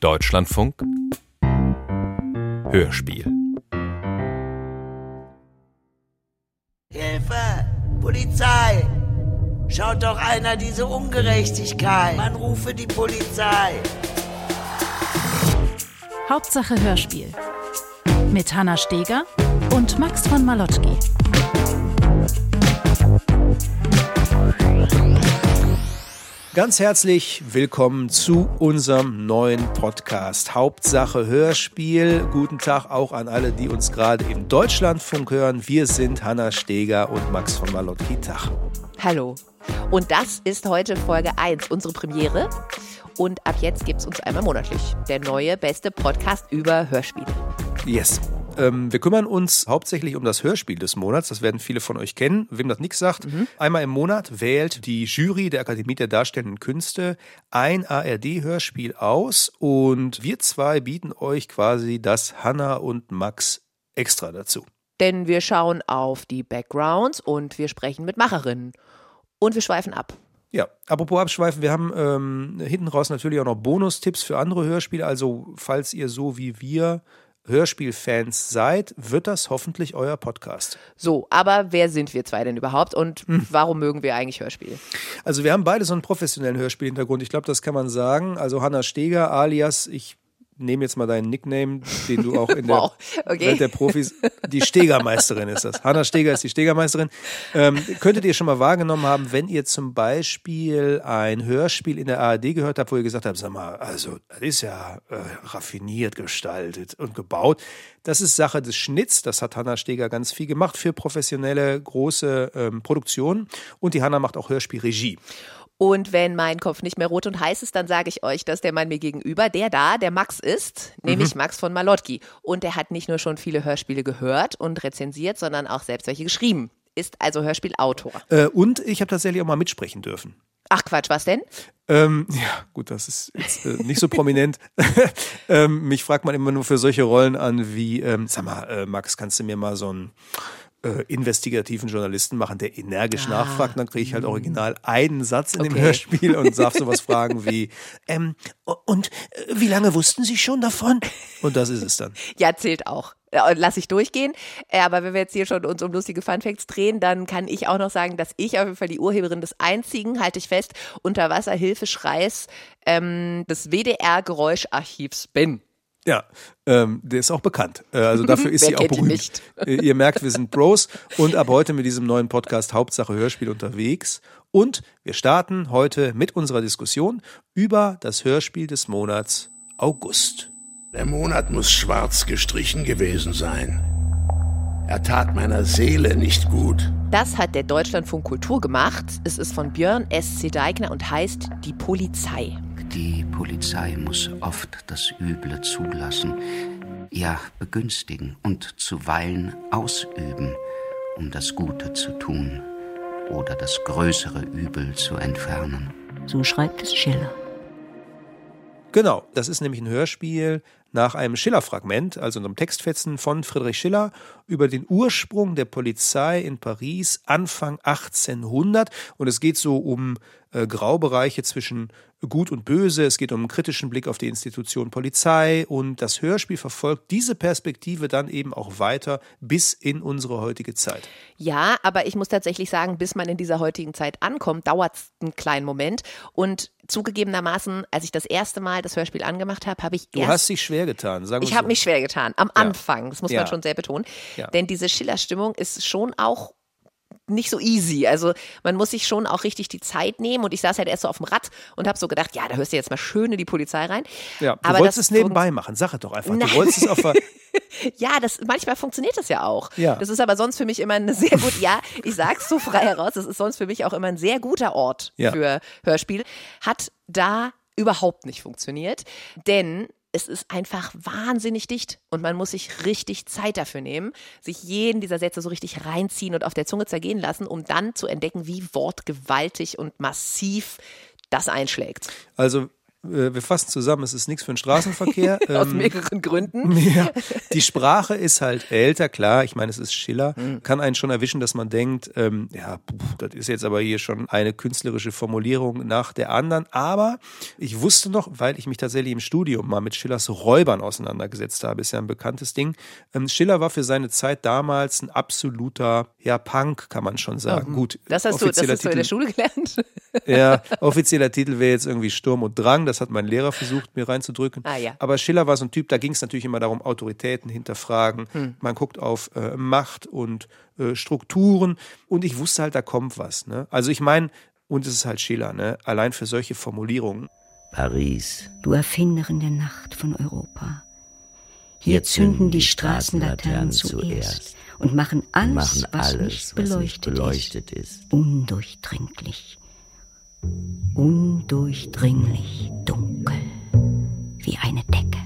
Deutschlandfunk Hörspiel Hilfe! Polizei! Schaut doch einer diese Ungerechtigkeit! Man rufe die Polizei! Hauptsache Hörspiel. Mit Hanna Steger und Max von Malotki. Ganz herzlich willkommen zu unserem neuen Podcast Hauptsache Hörspiel. Guten Tag auch an alle, die uns gerade im Deutschlandfunk hören. Wir sind Hanna Steger und Max von Malotki. Tag. Hallo. Und das ist heute Folge 1, unsere Premiere. Und ab jetzt gibt es uns einmal monatlich. Der neue, beste Podcast über Hörspiele. Yes. Ähm, wir kümmern uns hauptsächlich um das Hörspiel des Monats. Das werden viele von euch kennen. Wem das nichts sagt, mhm. einmal im Monat wählt die Jury der Akademie der Darstellenden Künste ein ARD-Hörspiel aus und wir zwei bieten euch quasi das Hanna und Max extra dazu. Denn wir schauen auf die Backgrounds und wir sprechen mit Macherinnen. Und wir schweifen ab. Ja, apropos abschweifen, wir haben ähm, hinten raus natürlich auch noch Bonustipps für andere Hörspiele. Also, falls ihr so wie wir Hörspielfans seid, wird das hoffentlich euer Podcast. So, aber wer sind wir zwei denn überhaupt und hm. warum mögen wir eigentlich Hörspiel? Also wir haben beide so einen professionellen Hörspielhintergrund. Ich glaube, das kann man sagen. Also Hanna Steger alias, ich nehme jetzt mal deinen Nickname, den du auch in der wow, okay. Welt der Profis, die Stegermeisterin ist das. Hanna Steger ist die Stegermeisterin. Ähm, könntet ihr schon mal wahrgenommen haben, wenn ihr zum Beispiel ein Hörspiel in der ARD gehört habt, wo ihr gesagt habt, sag mal, also das ist ja äh, raffiniert gestaltet und gebaut. Das ist Sache des Schnitts. Das hat Hanna Steger ganz viel gemacht für professionelle große ähm, Produktionen. Und die Hanna macht auch Hörspielregie. Und wenn mein Kopf nicht mehr rot und heiß ist, dann sage ich euch, dass der Mann mir gegenüber, der da, der Max ist, nämlich mhm. Max von Malotki. Und der hat nicht nur schon viele Hörspiele gehört und rezensiert, sondern auch selbst welche geschrieben. Ist also Hörspielautor. Äh, und ich habe tatsächlich auch mal mitsprechen dürfen. Ach Quatsch, was denn? Ähm, ja, gut, das ist jetzt äh, nicht so prominent. ähm, mich fragt man immer nur für solche Rollen an wie, ähm, sag mal, äh, Max, kannst du mir mal so ein äh, investigativen Journalisten machen, der energisch ah. nachfragt, dann kriege ich halt original einen Satz in okay. dem Hörspiel und darf sowas fragen wie, ähm, und äh, wie lange wussten Sie schon davon? Und das ist es dann. Ja, zählt auch. Lass ich durchgehen. Äh, aber wenn wir jetzt hier schon uns um lustige Funfacts drehen, dann kann ich auch noch sagen, dass ich auf jeden Fall die Urheberin des einzigen, halte ich fest, Unterwasserhilfeschreis ähm, des WDR-Geräuscharchivs bin. Ja, ähm, der ist auch bekannt. Äh, also dafür ist sie auch berühmt. Nicht? Äh, ihr merkt, wir sind Bros und ab heute mit diesem neuen Podcast Hauptsache Hörspiel unterwegs. Und wir starten heute mit unserer Diskussion über das Hörspiel des Monats August. Der Monat muss schwarz gestrichen gewesen sein. Er tat meiner Seele nicht gut. Das hat der Deutschlandfunk Kultur gemacht. Es ist von Björn S. C. Deigner und heißt Die Polizei. Die Polizei muss oft das Üble zulassen, ja begünstigen und zuweilen ausüben, um das Gute zu tun oder das größere Übel zu entfernen. So schreibt es Schiller. Genau, das ist nämlich ein Hörspiel nach einem Schiller-Fragment, also einem Textfetzen von Friedrich Schiller über den Ursprung der Polizei in Paris Anfang 1800. Und es geht so um äh, Graubereiche zwischen Gut und Böse. Es geht um einen kritischen Blick auf die Institution Polizei. Und das Hörspiel verfolgt diese Perspektive dann eben auch weiter bis in unsere heutige Zeit. Ja, aber ich muss tatsächlich sagen, bis man in dieser heutigen Zeit ankommt, dauert es einen kleinen Moment. Und zugegebenermaßen, als ich das erste Mal das Hörspiel angemacht habe, habe ich Du erst, hast dich schwer getan, sagen Ich so. habe mich schwer getan, am Ja. Anfang, das muss Ja. man schon sehr betonen. Ja. Denn diese Schiller-Stimmung ist schon auch nicht so easy. Also man muss sich schon auch richtig die Zeit nehmen und ich saß halt erst so auf dem Rad und habe so gedacht, ja, da hörst du jetzt mal schön in die Polizei rein. Ja, du Aber wolltest das es nebenbei machen, sag es doch einfach. Nein. Du wolltest es auf Ja, das manchmal funktioniert das ja auch. Ja. Das ist aber sonst für mich immer eine sehr gut. Ja, ich sag's so frei heraus. Das ist sonst für mich auch immer ein sehr guter Ort Ja. für Hörspiel. Hat da überhaupt nicht funktioniert, denn es ist einfach wahnsinnig dicht und man muss sich richtig Zeit dafür nehmen, sich jeden dieser Sätze so richtig reinziehen und auf der Zunge zergehen lassen, um dann zu entdecken, wie wortgewaltig und massiv das einschlägt. Also wir fassen zusammen, es ist nichts für den Straßenverkehr. Aus ähm, mehreren Gründen. Ja, die Sprache ist halt älter, klar. Ich meine, es ist Schiller. Mhm. Kann einen schon erwischen, dass man denkt, ähm, ja, pff, das ist jetzt aber hier schon eine künstlerische Formulierung nach der anderen. Aber ich wusste noch, weil ich mich tatsächlich im Studium mal mit Schillers Räubern auseinandergesetzt habe, ist ja ein bekanntes Ding. Ähm, Schiller war für seine Zeit damals ein absoluter, ja, Punk, kann man schon sagen. Mhm. Gut. Das hast, du, das hast du in der Schule gelernt? Ja, offizieller Titel wäre jetzt irgendwie Sturm und Drang. Das hat mein Lehrer versucht, mir reinzudrücken. Ah, ja. Aber Schiller war so ein Typ, da ging es natürlich immer darum, Autoritäten hinterfragen. Hm. Man guckt auf äh, Macht und äh, Strukturen. Und ich wusste halt, da kommt was. Ne? Also ich meine, und es ist halt Schiller, ne? allein für solche Formulierungen. Paris. Du Erfinderin der Nacht von Europa. Hier, Hier zünden die Straßenlaternen zuerst und machen alles, machen was, alles, nicht beleuchtet, was nicht beleuchtet ist, ist, undurchdringlich. Undurchdringlich dunkel wie eine Decke.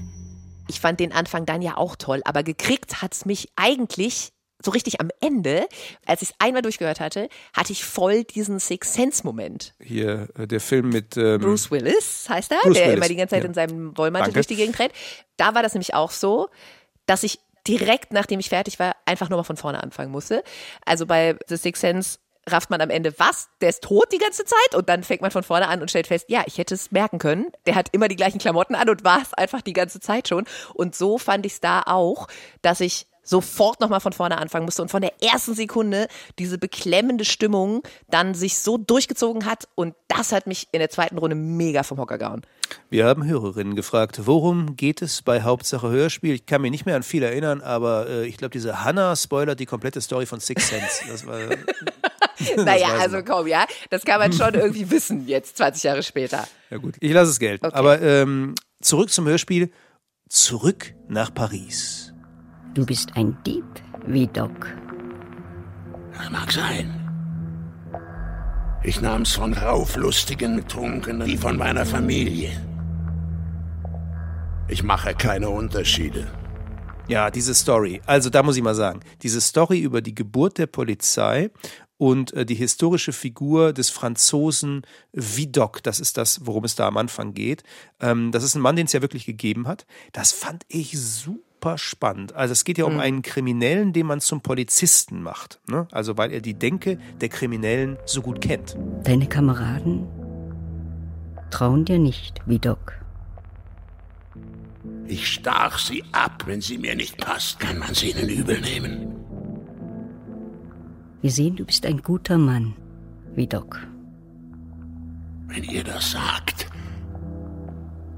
Ich fand den Anfang dann ja auch toll, aber gekriegt hat es mich eigentlich so richtig am Ende, als ich es einmal durchgehört hatte, hatte ich voll diesen Six Sense Moment. Hier äh, der Film mit ähm, Bruce Willis heißt er, Bruce der Willis. immer die ganze Zeit ja. in seinem Wollmantel durch die Gegend rennt. Da war das nämlich auch so, dass ich direkt nachdem ich fertig war einfach nur mal von vorne anfangen musste. Also bei The Six Sense rafft man am Ende, was? Der ist tot die ganze Zeit? Und dann fängt man von vorne an und stellt fest, ja, ich hätte es merken können. Der hat immer die gleichen Klamotten an und war es einfach die ganze Zeit schon. Und so fand ich es da auch, dass ich sofort nochmal von vorne anfangen musste und von der ersten Sekunde diese beklemmende Stimmung dann sich so durchgezogen hat und das hat mich in der zweiten Runde mega vom Hocker gehauen. Wir haben Hörerinnen gefragt, worum geht es bei Hauptsache Hörspiel? Ich kann mich nicht mehr an viel erinnern, aber äh, ich glaube, diese Hannah spoilert die komplette Story von Six Sense. Das war naja, also komm, ja, das kann man schon irgendwie wissen jetzt, 20 Jahre später. Ja gut, ich lasse es gelten. Okay. Aber ähm, zurück zum Hörspiel, zurück nach Paris. Du bist ein Dieb, wie Doc. Das mag sein. Ich nahm's von rauflustigen Betrunkenen wie von meiner Familie. Ich mache keine Unterschiede. Ja, diese Story. Also da muss ich mal sagen, diese Story über die Geburt der Polizei und äh, die historische Figur des Franzosen Vidocq, das ist das, worum es da am Anfang geht. Ähm, das ist ein Mann, den es ja wirklich gegeben hat. Das fand ich super spannend. Also es geht ja um mhm. einen Kriminellen, den man zum Polizisten macht. Ne? Also weil er die Denke der Kriminellen so gut kennt. Deine Kameraden trauen dir nicht, Vidocq. Ich stach sie ab, wenn sie mir nicht passt, kann man sie ihnen übel nehmen. Wir sehen, du bist ein guter Mann, wie Doc. Wenn ihr das sagt,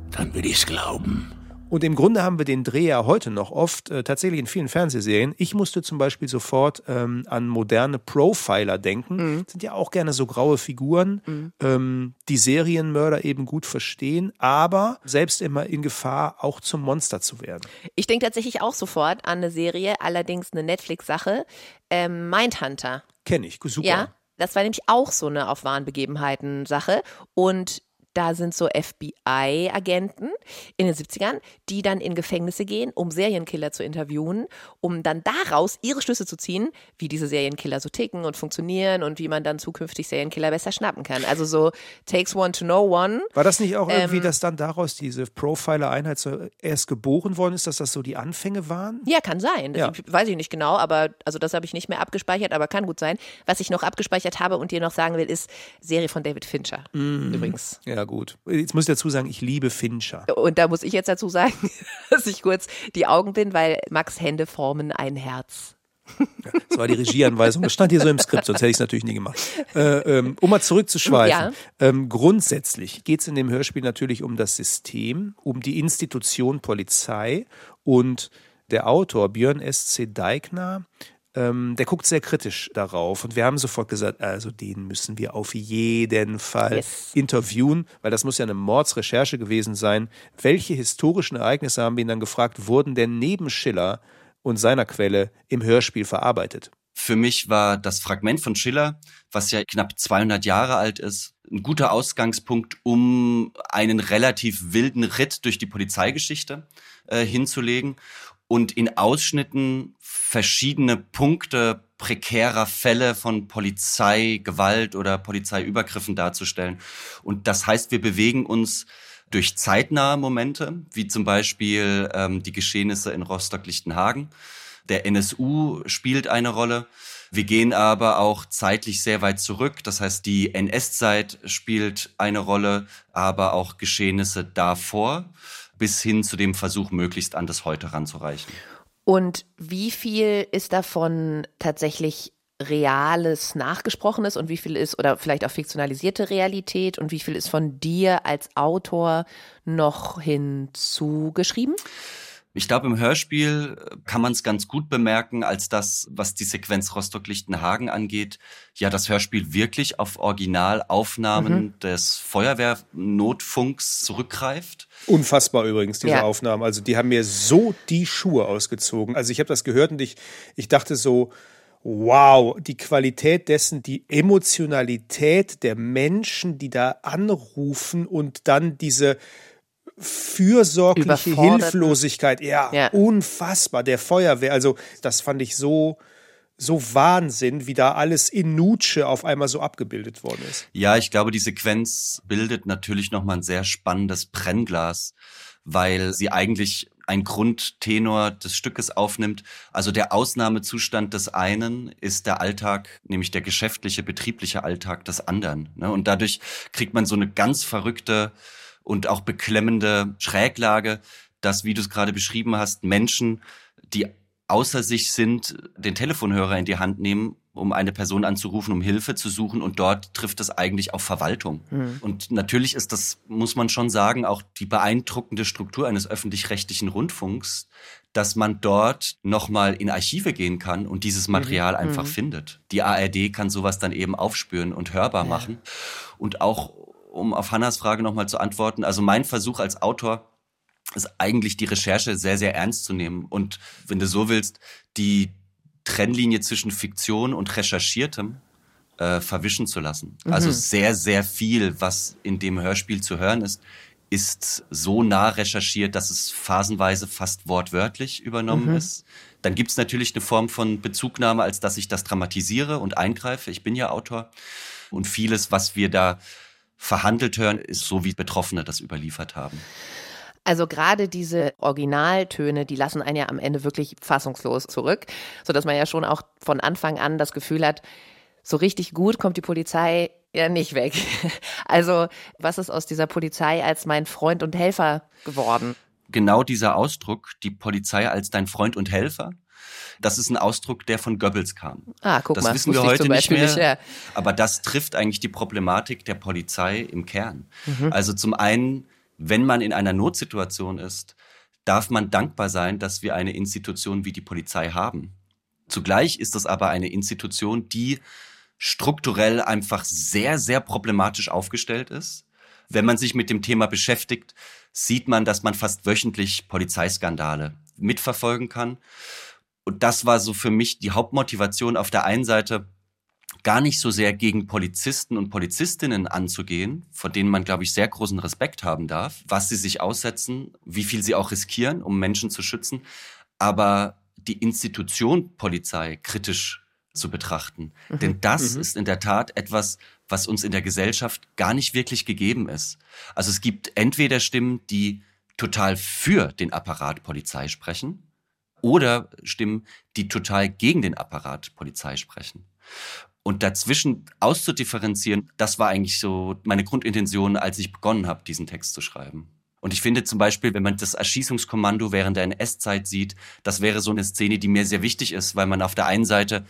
dann will ich's glauben. Und im Grunde haben wir den Dreh ja heute noch oft, äh, tatsächlich in vielen Fernsehserien. Ich musste zum Beispiel sofort ähm, an moderne Profiler denken. Mhm. Sind ja auch gerne so graue Figuren, mhm. ähm, die Serienmörder eben gut verstehen, aber selbst immer in Gefahr, auch zum Monster zu werden. Ich denke tatsächlich auch sofort an eine Serie, allerdings eine Netflix-Sache, ähm, Mindhunter. Kenne ich, super. Ja, das war nämlich auch so eine auf wahren Begebenheiten Sache. Und da sind so FBI-Agenten in den 70ern, die dann in Gefängnisse gehen, um Serienkiller zu interviewen, um dann daraus ihre Schlüsse zu ziehen, wie diese Serienkiller so ticken und funktionieren und wie man dann zukünftig Serienkiller besser schnappen kann. Also so takes one to know one. War das nicht auch irgendwie, ähm, dass dann daraus diese Profiler-Einheit so erst geboren worden ist, dass das so die Anfänge waren? Ja, kann sein. Ja. Ich, weiß ich nicht genau, aber also das habe ich nicht mehr abgespeichert, aber kann gut sein. Was ich noch abgespeichert habe und dir noch sagen will, ist Serie von David Fincher. Mm. Übrigens. Ja, gut. Jetzt muss ich dazu sagen, ich liebe Fincher. Und da muss ich jetzt dazu sagen, dass ich kurz die Augen bin, weil Max Hände formen ein Herz. Ja, das war die Regieanweisung. Das stand hier so im Skript, sonst hätte ich es natürlich nie gemacht. Äh, ähm, um mal zurückzuschweifen. Ja. Ähm, grundsätzlich geht es in dem Hörspiel natürlich um das System, um die Institution Polizei und der Autor Björn S.C. Deigner ähm, der guckt sehr kritisch darauf. Und wir haben sofort gesagt, also den müssen wir auf jeden Fall yes. interviewen, weil das muss ja eine Mordsrecherche gewesen sein. Welche historischen Ereignisse haben wir ihn dann gefragt, wurden denn neben Schiller und seiner Quelle im Hörspiel verarbeitet? Für mich war das Fragment von Schiller, was ja knapp 200 Jahre alt ist, ein guter Ausgangspunkt, um einen relativ wilden Ritt durch die Polizeigeschichte äh, hinzulegen und in Ausschnitten verschiedene Punkte prekärer Fälle von Polizeigewalt oder Polizeiübergriffen darzustellen. Und das heißt, wir bewegen uns durch zeitnahe Momente, wie zum Beispiel ähm, die Geschehnisse in Rostock-Lichtenhagen. Der NSU spielt eine Rolle. Wir gehen aber auch zeitlich sehr weit zurück. Das heißt, die NS-Zeit spielt eine Rolle, aber auch Geschehnisse davor bis hin zu dem Versuch, möglichst an das Heute ranzureichen. Und wie viel ist davon tatsächlich reales Nachgesprochenes und wie viel ist oder vielleicht auch fiktionalisierte Realität und wie viel ist von dir als Autor noch hinzugeschrieben? Ich glaube, im Hörspiel kann man es ganz gut bemerken, als das, was die Sequenz Rostock-Lichtenhagen angeht, ja das Hörspiel wirklich auf Originalaufnahmen mhm. des Feuerwehrnotfunks zurückgreift. Unfassbar übrigens, diese ja. Aufnahmen. Also die haben mir so die Schuhe ausgezogen. Also ich habe das gehört und ich, ich dachte so, wow, die Qualität dessen, die Emotionalität der Menschen, die da anrufen und dann diese fürsorgliche Hilflosigkeit, ja, ja, unfassbar. Der Feuerwehr, also das fand ich so, so Wahnsinn, wie da alles in Nutsche auf einmal so abgebildet worden ist. Ja, ich glaube, die Sequenz bildet natürlich nochmal ein sehr spannendes Brennglas, weil sie eigentlich ein Grundtenor des Stückes aufnimmt. Also der Ausnahmezustand des einen ist der Alltag, nämlich der geschäftliche, betriebliche Alltag des anderen. Ne? Und dadurch kriegt man so eine ganz verrückte und auch beklemmende Schräglage, dass, wie du es gerade beschrieben hast, Menschen, die außer sich sind, den Telefonhörer in die Hand nehmen, um eine Person anzurufen, um Hilfe zu suchen und dort trifft es eigentlich auf Verwaltung. Mhm. Und natürlich ist das, muss man schon sagen, auch die beeindruckende Struktur eines öffentlich-rechtlichen Rundfunks, dass man dort nochmal in Archive gehen kann und dieses mhm. Material mhm. einfach findet. Die ARD kann sowas dann eben aufspüren und hörbar ja. machen. Und auch um auf Hannas Frage nochmal zu antworten, also mein Versuch als Autor ist eigentlich die Recherche sehr, sehr ernst zu nehmen und, wenn du so willst, die Trennlinie zwischen Fiktion und Recherchiertem äh, verwischen zu lassen. Mhm. Also sehr, sehr viel, was in dem Hörspiel zu hören ist, ist so nah recherchiert, dass es phasenweise fast wortwörtlich übernommen mhm. ist. Dann gibt es natürlich eine Form von Bezugnahme, als dass ich das dramatisiere und eingreife. Ich bin ja Autor. Und vieles, was wir da verhandelt hören, ist so, wie Betroffene das überliefert haben. Also gerade diese Originaltöne, die lassen einen ja am Ende wirklich fassungslos zurück, sodass man ja schon auch von Anfang an das Gefühl hat, so richtig gut kommt die Polizei ja nicht weg. Also was ist aus dieser Polizei als mein Freund und Helfer geworden? Genau dieser Ausdruck, die Polizei als dein Freund und Helfer, das ist ein Ausdruck, der von Goebbels kam. Ah, guck das mal. Das wissen wir heute nicht mehr. Nicht, ja. Aber das trifft eigentlich die Problematik der Polizei im Kern. Mhm. Also zum einen, wenn man in einer Notsituation ist, darf man dankbar sein, dass wir eine Institution wie die Polizei haben. Zugleich ist das aber eine Institution, die strukturell einfach sehr, sehr problematisch aufgestellt ist. Wenn man sich mit dem Thema beschäftigt, sieht man, dass man fast wöchentlich Polizeiskandale mitverfolgen kann. Und das war so für mich die Hauptmotivation auf der einen Seite, gar nicht so sehr gegen Polizisten und Polizistinnen anzugehen, vor denen man, glaube ich, sehr großen Respekt haben darf, was sie sich aussetzen, wie viel sie auch riskieren, um Menschen zu schützen, aber die Institution Polizei kritisch zu betrachten. Mhm. Denn das mhm. ist in der Tat etwas, was uns in der Gesellschaft gar nicht wirklich gegeben ist. Also es gibt entweder Stimmen, die total für den Apparat Polizei sprechen, oder Stimmen, die total gegen den Apparat Polizei sprechen. Und dazwischen auszudifferenzieren, das war eigentlich so meine Grundintention, als ich begonnen habe, diesen Text zu schreiben. Und ich finde zum Beispiel, wenn man das Erschießungskommando während der NS-Zeit sieht, das wäre so eine Szene, die mir sehr wichtig ist, weil man auf der einen Seite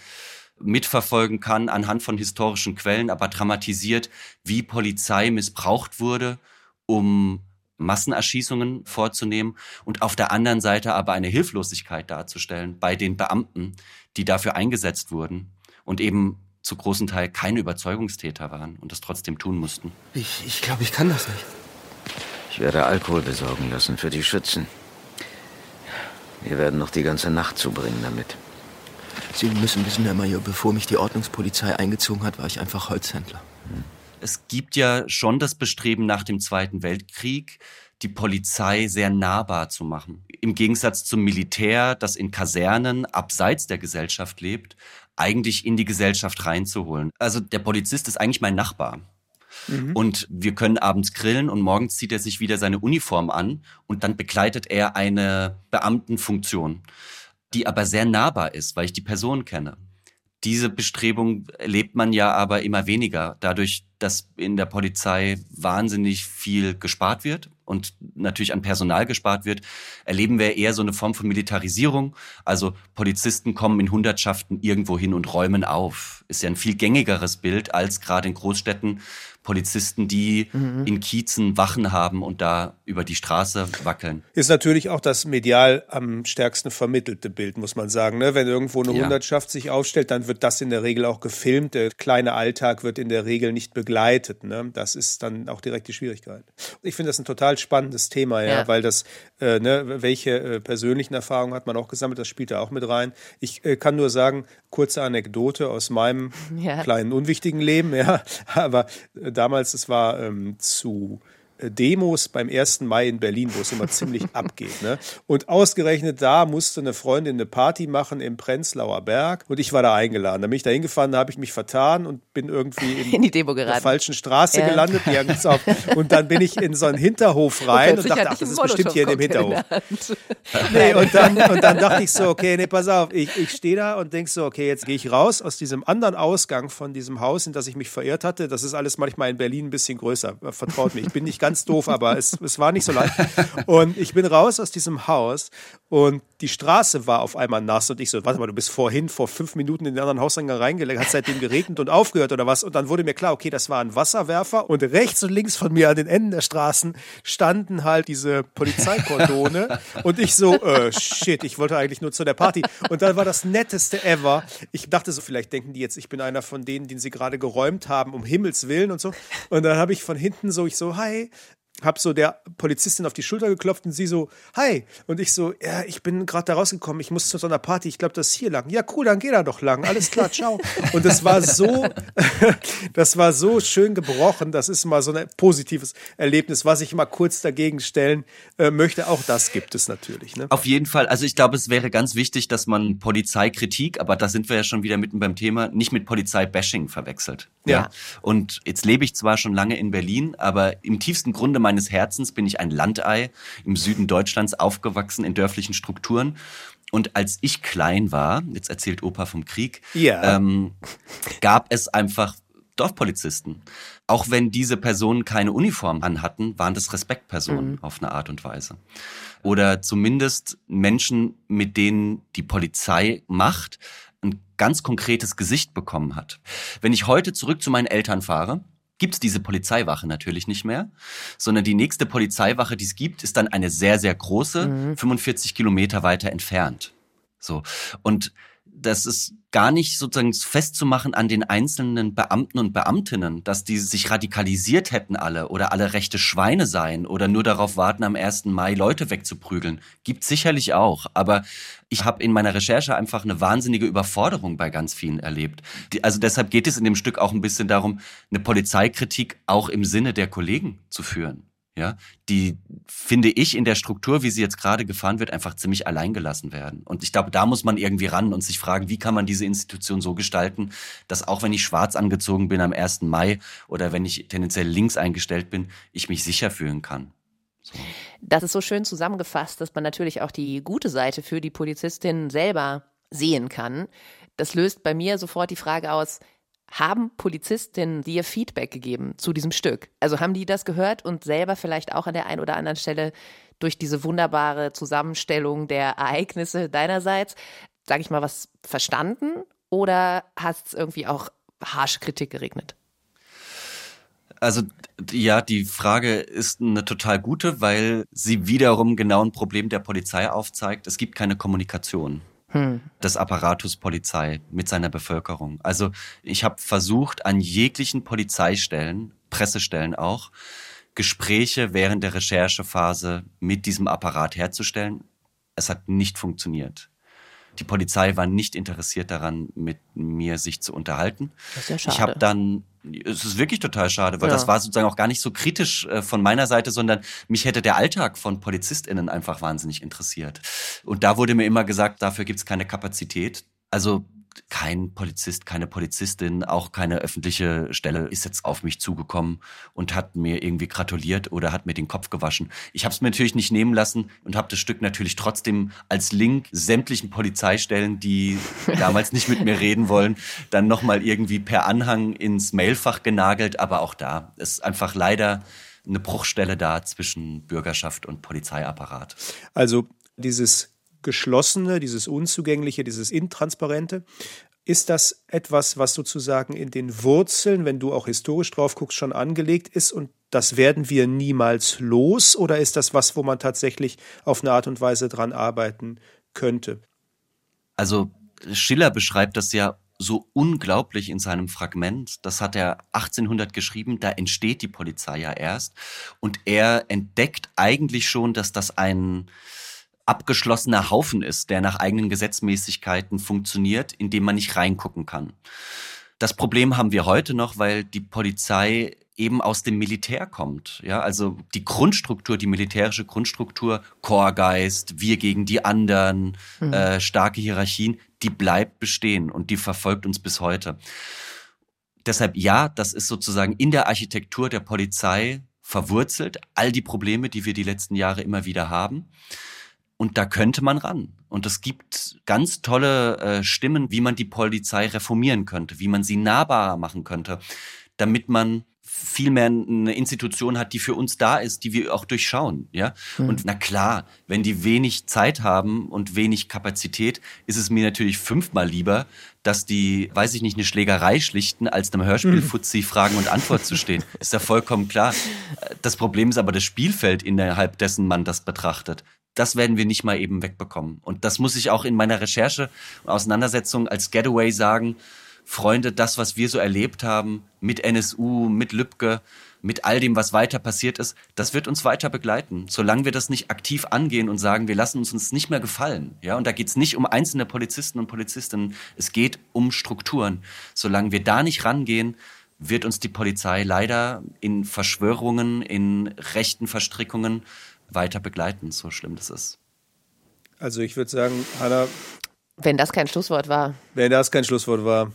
mitverfolgen kann anhand von historischen Quellen, aber dramatisiert, wie Polizei missbraucht wurde, um Massenerschießungen vorzunehmen und auf der anderen Seite aber eine Hilflosigkeit darzustellen bei den Beamten, die dafür eingesetzt wurden und eben zu großen Teil keine Überzeugungstäter waren und das trotzdem tun mussten. Ich, ich glaube, ich kann das nicht. Ich werde Alkohol besorgen lassen für die Schützen. Wir werden noch die ganze Nacht zubringen damit. Sie müssen wissen, Herr Major, bevor mich die Ordnungspolizei eingezogen hat, war ich einfach Holzhändler. Es gibt ja schon das Bestreben nach dem Zweiten Weltkrieg, die Polizei sehr nahbar zu machen. Im Gegensatz zum Militär, das in Kasernen abseits der Gesellschaft lebt, eigentlich in die Gesellschaft reinzuholen. Also der Polizist ist eigentlich mein Nachbar. Mhm. Und wir können abends grillen und morgens zieht er sich wieder seine Uniform an und dann begleitet er eine Beamtenfunktion, die aber sehr nahbar ist, weil ich die Person kenne. Diese Bestrebung erlebt man ja aber immer weniger, dadurch, dass in der Polizei wahnsinnig viel gespart wird und natürlich an Personal gespart wird, erleben wir eher so eine Form von Militarisierung. Also Polizisten kommen in Hundertschaften irgendwo hin und räumen auf. Ist ja ein viel gängigeres Bild als gerade in Großstädten, Polizisten, die mhm. in Kiezen Wachen haben und da über die Straße wackeln. Ist natürlich auch das medial am stärksten vermittelte Bild, muss man sagen. Ne? Wenn irgendwo eine ja. Hundertschaft sich aufstellt, dann wird das in der Regel auch gefilmt. Der kleine Alltag wird in der Regel nicht begleitet. Ne? Das ist dann auch direkt die Schwierigkeit. Ich finde das ein total spannendes Thema, ja, ja. weil das, äh, ne, welche äh, persönlichen Erfahrungen hat man auch gesammelt, das spielt da auch mit rein. Ich äh, kann nur sagen, kurze Anekdote aus meinem ja. kleinen, unwichtigen Leben, ja, aber äh, damals, es war ähm, zu Demos beim 1. Mai in Berlin, wo es immer ziemlich abgeht. Ne? Und ausgerechnet da musste eine Freundin eine Party machen im Prenzlauer Berg und ich war da eingeladen. Da bin ich da hingefahren, da habe ich mich vertan und bin irgendwie in, in die Demo geraten. der falschen Straße ja. gelandet. und dann bin ich in so einen Hinterhof rein und, dachte, ach, das ist bestimmt hier in dem Hinterhof. nee, und dann, und dann dachte ich so, okay, nee, pass auf, ich, ich stehe da und denk so, okay, jetzt gehe ich raus aus diesem anderen Ausgang von diesem Haus, in das ich mich verirrt hatte. Das ist alles manchmal in Berlin ein bisschen größer. Vertraut mir, ich bin nicht ganz doof, aber es, es war nicht so leicht. Und ich bin raus aus diesem Haus und die Straße war auf einmal nass und ich so, warte mal, du bist vorhin vor fünf Minuten in den anderen Hauseingang reingelegt, hat seitdem geregnet und aufgehört oder was? Und dann wurde mir klar, okay, das war ein Wasserwerfer und rechts und links von mir an den Enden der Straßen standen halt diese Polizeikordone und ich so, äh, shit, ich wollte eigentlich nur zu der Party. Und dann war das netteste ever. Ich dachte so, vielleicht denken die jetzt, ich bin einer von denen, den sie gerade geräumt haben, um Himmels Willen und so. Und dann habe ich von hinten so, ich so, hi, hab so der Polizistin auf die Schulter geklopft und sie so, hi. Und ich so, ja, ich bin gerade da rausgekommen, ich muss zu so einer Party, ich glaube, das ist hier lang. Ja, cool, dann geh da doch lang. Alles klar, ciao. Und das war so, das war so schön gebrochen. Das ist mal so ein positives Erlebnis, was ich mal kurz dagegen stellen äh, möchte. Auch das gibt es natürlich. Ne? Auf jeden Fall. Also ich glaube, es wäre ganz wichtig, dass man Polizeikritik, aber da sind wir ja schon wieder mitten beim Thema, nicht mit Polizeibashing verwechselt. Ja. ja. Und jetzt lebe ich zwar schon lange in Berlin, aber im tiefsten Grunde meines Herzens bin ich ein Landei im Süden Deutschlands aufgewachsen in dörflichen Strukturen. Und als ich klein war, jetzt erzählt Opa vom Krieg, ja. ähm, gab es einfach Dorfpolizisten. Auch wenn diese Personen keine Uniform anhatten, waren das Respektpersonen mhm. auf eine Art und Weise. Oder zumindest Menschen, mit denen die Polizei macht, ein ganz konkretes Gesicht bekommen hat. Wenn ich heute zurück zu meinen Eltern fahre, gibt's diese Polizeiwache natürlich nicht mehr, sondern die nächste Polizeiwache, die es gibt, ist dann eine sehr, sehr große, mhm. 45 Kilometer weiter entfernt. So. Und das ist gar nicht sozusagen festzumachen an den einzelnen Beamten und Beamtinnen, dass die sich radikalisiert hätten alle oder alle rechte Schweine seien oder nur darauf warten, am 1. Mai Leute wegzuprügeln. Gibt sicherlich auch. Aber ich habe in meiner Recherche einfach eine wahnsinnige Überforderung bei ganz vielen erlebt. Die, also deshalb geht es in dem Stück auch ein bisschen darum, eine Polizeikritik auch im Sinne der Kollegen zu führen ja, die finde ich in der Struktur, wie sie jetzt gerade gefahren wird, einfach ziemlich alleingelassen werden. Und ich glaube, da muss man irgendwie ran und sich fragen, wie kann man diese Institution so gestalten, dass auch wenn ich schwarz angezogen bin am 1. Mai oder wenn ich tendenziell links eingestellt bin, ich mich sicher fühlen kann. So. Das ist so schön zusammengefasst, dass man natürlich auch die gute Seite für die Polizistin selber sehen kann. Das löst bei mir sofort die Frage aus, haben Polizistinnen dir Feedback gegeben zu diesem Stück? Also haben die das gehört und selber vielleicht auch an der einen oder anderen Stelle durch diese wunderbare Zusammenstellung der Ereignisse deinerseits, sage ich mal, was verstanden? Oder hast es irgendwie auch harsche Kritik geregnet? Also ja, die Frage ist eine total gute, weil sie wiederum genau ein Problem der Polizei aufzeigt. Es gibt keine Kommunikation hm. des Apparatus Polizei mit seiner Bevölkerung. Also ich habe versucht, an jeglichen Polizeistellen, Pressestellen auch, Gespräche während der Recherchephase mit diesem Apparat herzustellen. Es hat nicht funktioniert. Die Polizei war nicht interessiert daran, mit mir sich zu unterhalten. Das ist ja schade. Ich habe dann es ist wirklich total schade, weil ja. das war sozusagen auch gar nicht so kritisch äh, von meiner Seite, sondern mich hätte der Alltag von PolizistInnen einfach wahnsinnig interessiert. Und da wurde mir immer gesagt, dafür gibt es keine Kapazität. Also kein Polizist, keine Polizistin, auch keine öffentliche Stelle ist jetzt auf mich zugekommen und hat mir irgendwie gratuliert oder hat mir den Kopf gewaschen. Ich habe es mir natürlich nicht nehmen lassen und habe das Stück natürlich trotzdem als Link sämtlichen Polizeistellen, die damals nicht mit mir reden wollen, dann nochmal irgendwie per Anhang ins Mailfach genagelt. Aber auch da ist einfach leider eine Bruchstelle da zwischen Bürgerschaft und Polizeiapparat. Also dieses Geschlossene, dieses Unzugängliche, dieses Intransparente. Ist das etwas, was sozusagen in den Wurzeln, wenn du auch historisch drauf guckst, schon angelegt ist und das werden wir niemals los? Oder ist das was, wo man tatsächlich auf eine Art und Weise dran arbeiten könnte? Also Schiller beschreibt das ja so unglaublich in seinem Fragment. Das hat er 1800 geschrieben, da entsteht die Polizei ja erst. Und er entdeckt eigentlich schon, dass das ein, abgeschlossener Haufen ist, der nach eigenen Gesetzmäßigkeiten funktioniert, in dem man nicht reingucken kann. Das Problem haben wir heute noch, weil die Polizei eben aus dem Militär kommt. Ja, also die Grundstruktur, die militärische Grundstruktur, Chorgeist, wir gegen die anderen, mhm. äh, starke Hierarchien, die bleibt bestehen und die verfolgt uns bis heute. Deshalb ja, das ist sozusagen in der Architektur der Polizei verwurzelt, all die Probleme, die wir die letzten Jahre immer wieder haben. Und da könnte man ran. Und es gibt ganz tolle äh, Stimmen, wie man die Polizei reformieren könnte, wie man sie nahbarer machen könnte, damit man vielmehr eine Institution hat, die für uns da ist, die wir auch durchschauen, ja. Mhm. Und na klar, wenn die wenig Zeit haben und wenig Kapazität, ist es mir natürlich fünfmal lieber, dass die, weiß ich nicht, eine Schlägerei schlichten, als einem Hörspiel mhm. Fuzzi Fragen und Antwort zu stehen. Ist ja vollkommen klar. Das Problem ist aber das Spielfeld, innerhalb dessen man das betrachtet das werden wir nicht mal eben wegbekommen. Und das muss ich auch in meiner Recherche und Auseinandersetzung als Getaway sagen. Freunde, das, was wir so erlebt haben mit NSU, mit Lübcke, mit all dem, was weiter passiert ist, das wird uns weiter begleiten. Solange wir das nicht aktiv angehen und sagen, wir lassen uns uns nicht mehr gefallen. Ja, und da geht es nicht um einzelne Polizisten und Polizistinnen, es geht um Strukturen. Solange wir da nicht rangehen, wird uns die Polizei leider in Verschwörungen, in rechten Verstrickungen weiter begleiten, so schlimm das ist. Also ich würde sagen, Hanna. Wenn das kein Schlusswort war. Wenn das kein Schlusswort war.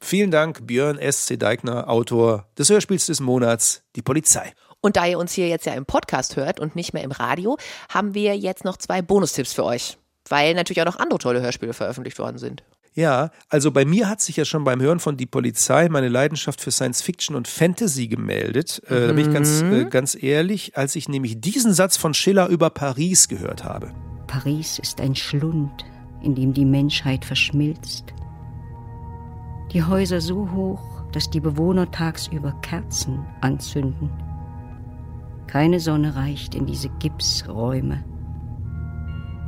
Vielen Dank, Björn S.C. Deigner, Autor des Hörspiels des Monats, Die Polizei. Und da ihr uns hier jetzt ja im Podcast hört und nicht mehr im Radio, haben wir jetzt noch zwei Bonustipps für euch. Weil natürlich auch noch andere tolle Hörspiele veröffentlicht worden sind. Ja, also bei mir hat sich ja schon beim Hören von Die Polizei meine Leidenschaft für Science Fiction und Fantasy gemeldet. Äh, da bin ich ganz, äh, mhm. ganz ehrlich, als ich nämlich diesen Satz von Schiller über Paris gehört habe. Paris ist ein Schlund, in dem die Menschheit verschmilzt. Die Häuser so hoch, dass die Bewohner tagsüber Kerzen anzünden. Keine Sonne reicht in diese Gipsräume.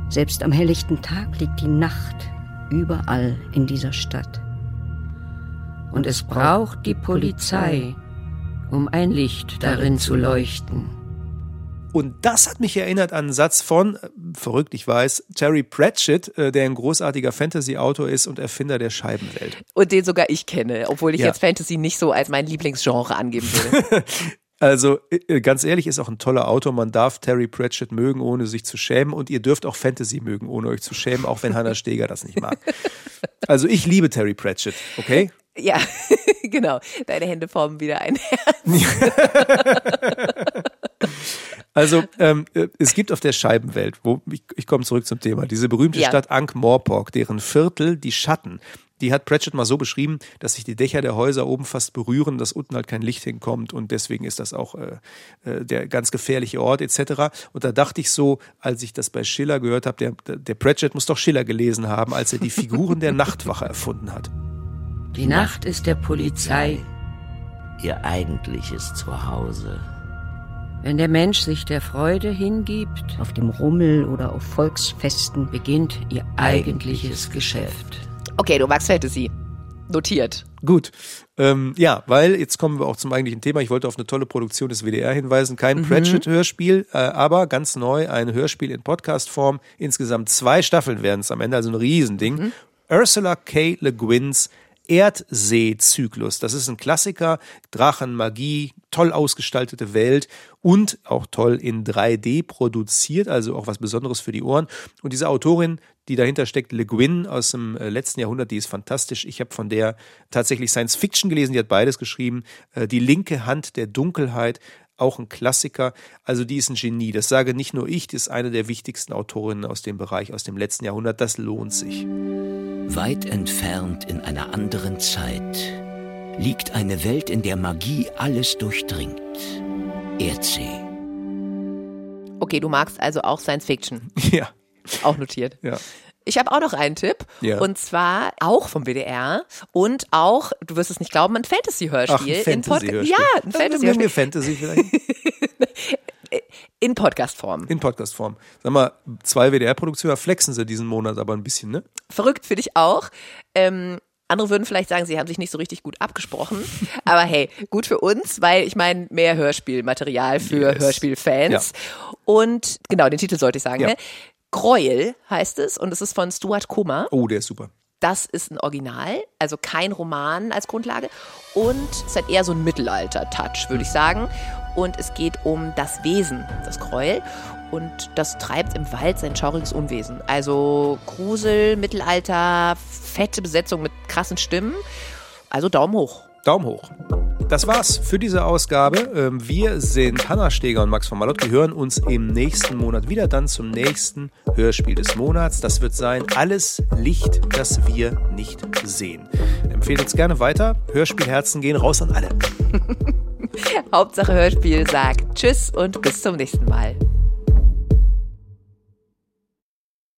Selbst am helllichten Tag liegt die Nacht überall in dieser Stadt. Und es braucht die Polizei, um ein Licht darin zu leuchten. Und das hat mich erinnert an einen Satz von, äh, verrückt, ich weiß, Terry Pratchett, äh, der ein großartiger Fantasy-Autor ist und Erfinder der Scheibenwelt. Und den sogar ich kenne, obwohl ich ja. jetzt Fantasy nicht so als mein Lieblingsgenre angeben würde. Also ganz ehrlich, ist auch ein toller Autor. Man darf Terry Pratchett mögen, ohne sich zu schämen. Und ihr dürft auch Fantasy mögen, ohne euch zu schämen, auch wenn Hannah Steger das nicht mag. Also ich liebe Terry Pratchett, okay? Ja, genau. Deine Hände formen wieder ein Herz. Also ähm, äh, es gibt auf der Scheibenwelt, wo ich, ich komme zurück zum Thema, diese berühmte ja. Stadt Ankh-Morpork, deren Viertel die Schatten die hat Pratchett mal so beschrieben, dass sich die Dächer der Häuser oben fast berühren, dass unten halt kein Licht hinkommt und deswegen ist das auch äh, äh der ganz gefährliche Ort etc. Und da dachte ich so, als ich das bei Schiller gehört habe, der, der Pratchett muss doch Schiller gelesen haben, als er die Figuren der Nachtwache erfunden hat. Die Nacht ist der Polizei ihr eigentliches Zuhause. Wenn der Mensch sich der Freude hingibt, auf dem Rummel oder auf Volksfesten, beginnt ihr eigentliches Geschäft. Okay, du magst Fantasy. Notiert. Gut. Ähm, ja, weil jetzt kommen wir auch zum eigentlichen Thema. Ich wollte auf eine tolle Produktion des WDR hinweisen. Kein mhm. Pratchett-Hörspiel, äh, aber ganz neu ein Hörspiel in Podcast-Form. Insgesamt zwei Staffeln werden es am Ende, also ein Riesending. Mhm. Ursula K. Le Guin's Erdseezyklus. Das ist ein Klassiker, Drachen, Magie, toll ausgestaltete Welt und auch toll in 3D produziert, also auch was Besonderes für die Ohren. Und diese Autorin, die dahinter steckt, Le Guin aus dem äh, letzten Jahrhundert, die ist fantastisch. Ich habe von der tatsächlich Science Fiction gelesen, die hat beides geschrieben. Äh, die linke Hand der Dunkelheit, auch ein Klassiker. Also die ist ein Genie. Das sage nicht nur ich, die ist eine der wichtigsten Autorinnen aus dem Bereich, aus dem letzten Jahrhundert. Das lohnt sich. Weit entfernt in einer anderen Zeit liegt eine Welt, in der Magie alles durchdringt. Erdsee. Okay, du magst also auch Science Fiction. Ja. Auch notiert. Ja. Ich habe auch noch einen Tipp. Ja. Und zwar auch vom WDR und auch, du wirst es nicht glauben, ein Fantasy-Hörspiel. Ach, ein Fantasy-Hörspiel. Ja, ein Fantasy-Hörspiel. Fantasy vielleicht? In Podcast-Form. In Podcast-Form. Sag mal, zwei WDR-Produktionen flexen sie diesen Monat aber ein bisschen, ne? Verrückt für dich auch. Ähm, andere würden vielleicht sagen, sie haben sich nicht so richtig gut abgesprochen. Aber hey, gut für uns, weil ich meine, mehr Hörspielmaterial für yes. Hörspielfans. Ja. Und genau, den Titel sollte ich sagen. Ja. Ne? Gräuel heißt es und es ist von Stuart Kummer. Oh, der ist super. Das ist ein Original, also kein Roman als Grundlage. Und es hat eher so einen Mittelalter-Touch, würde ich sagen. Und es geht um das Wesen, das Gräuel. Und das treibt im Wald sein schauriges Unwesen. Also Grusel, Mittelalter, fette Besetzung mit krassen Stimmen. Also Daumen hoch. Daumen hoch. Das war's für diese Ausgabe. Ähm, wir sind Hanna Steger und Max von Malott. Wir hören uns im nächsten Monat wieder, dann zum nächsten Hörspiel des Monats. Das wird sein Alles Licht, das wir nicht sehen. Empfehlt uns gerne weiter. Hörspielherzen gehen raus an alle. Hauptsache Hörspiel sagt Tschüss und bis zum nächsten Mal.